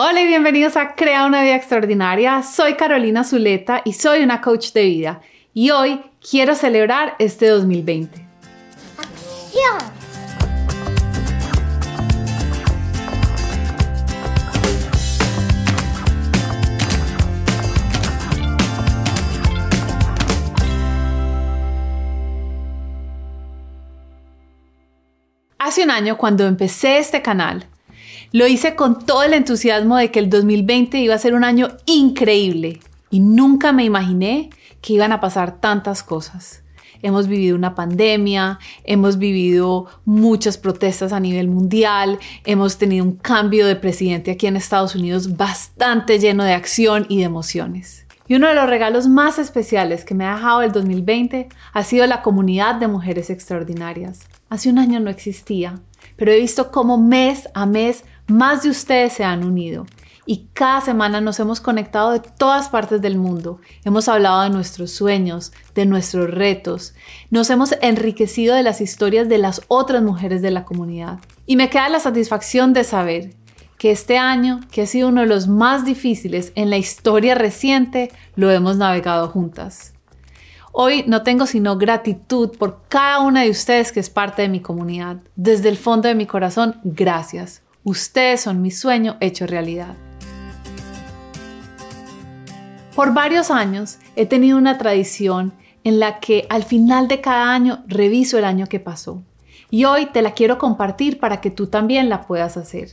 Hola y bienvenidos a Crea una vida extraordinaria. Soy Carolina Zuleta y soy una coach de vida. Y hoy quiero celebrar este 2020. ¡Acción! Hace un año, cuando empecé este canal, lo hice con todo el entusiasmo de que el 2020 iba a ser un año increíble y nunca me imaginé que iban a pasar tantas cosas. Hemos vivido una pandemia, hemos vivido muchas protestas a nivel mundial, hemos tenido un cambio de presidente aquí en Estados Unidos bastante lleno de acción y de emociones. Y uno de los regalos más especiales que me ha dejado el 2020 ha sido la comunidad de mujeres extraordinarias. Hace un año no existía, pero he visto cómo mes a mes más de ustedes se han unido y cada semana nos hemos conectado de todas partes del mundo. Hemos hablado de nuestros sueños, de nuestros retos. Nos hemos enriquecido de las historias de las otras mujeres de la comunidad. Y me queda la satisfacción de saber que este año, que ha sido uno de los más difíciles en la historia reciente, lo hemos navegado juntas. Hoy no tengo sino gratitud por cada una de ustedes que es parte de mi comunidad. Desde el fondo de mi corazón, gracias. Ustedes son mi sueño hecho realidad. Por varios años he tenido una tradición en la que al final de cada año reviso el año que pasó. Y hoy te la quiero compartir para que tú también la puedas hacer.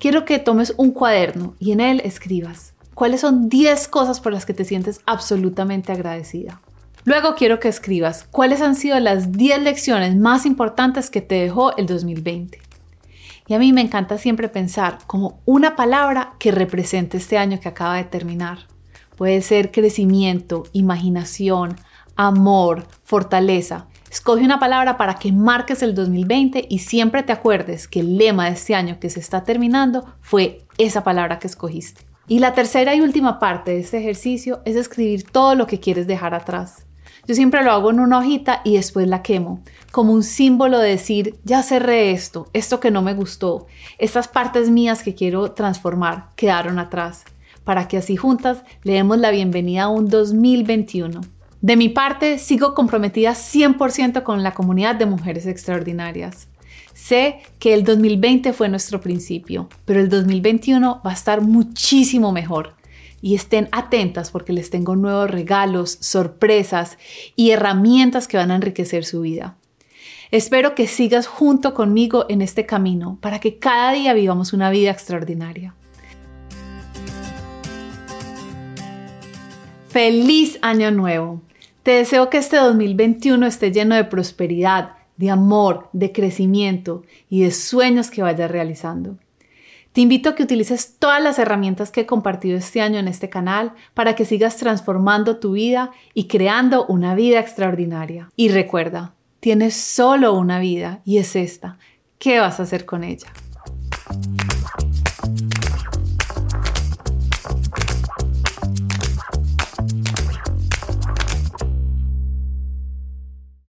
Quiero que tomes un cuaderno y en él escribas cuáles son 10 cosas por las que te sientes absolutamente agradecida. Luego quiero que escribas cuáles han sido las 10 lecciones más importantes que te dejó el 2020. Y a mí me encanta siempre pensar como una palabra que represente este año que acaba de terminar. Puede ser crecimiento, imaginación, amor, fortaleza. Escoge una palabra para que marques el 2020 y siempre te acuerdes que el lema de este año que se está terminando fue esa palabra que escogiste. Y la tercera y última parte de este ejercicio es escribir todo lo que quieres dejar atrás. Yo siempre lo hago en una hojita y después la quemo, como un símbolo de decir, ya cerré esto, esto que no me gustó, estas partes mías que quiero transformar quedaron atrás, para que así juntas le demos la bienvenida a un 2021. De mi parte, sigo comprometida 100% con la comunidad de mujeres extraordinarias. Sé que el 2020 fue nuestro principio, pero el 2021 va a estar muchísimo mejor y estén atentas porque les tengo nuevos regalos, sorpresas y herramientas que van a enriquecer su vida. Espero que sigas junto conmigo en este camino para que cada día vivamos una vida extraordinaria. Feliz año nuevo. Te deseo que este 2021 esté lleno de prosperidad, de amor, de crecimiento y de sueños que vayas realizando. Te invito a que utilices todas las herramientas que he compartido este año en este canal para que sigas transformando tu vida y creando una vida extraordinaria. Y recuerda, tienes solo una vida y es esta. ¿Qué vas a hacer con ella?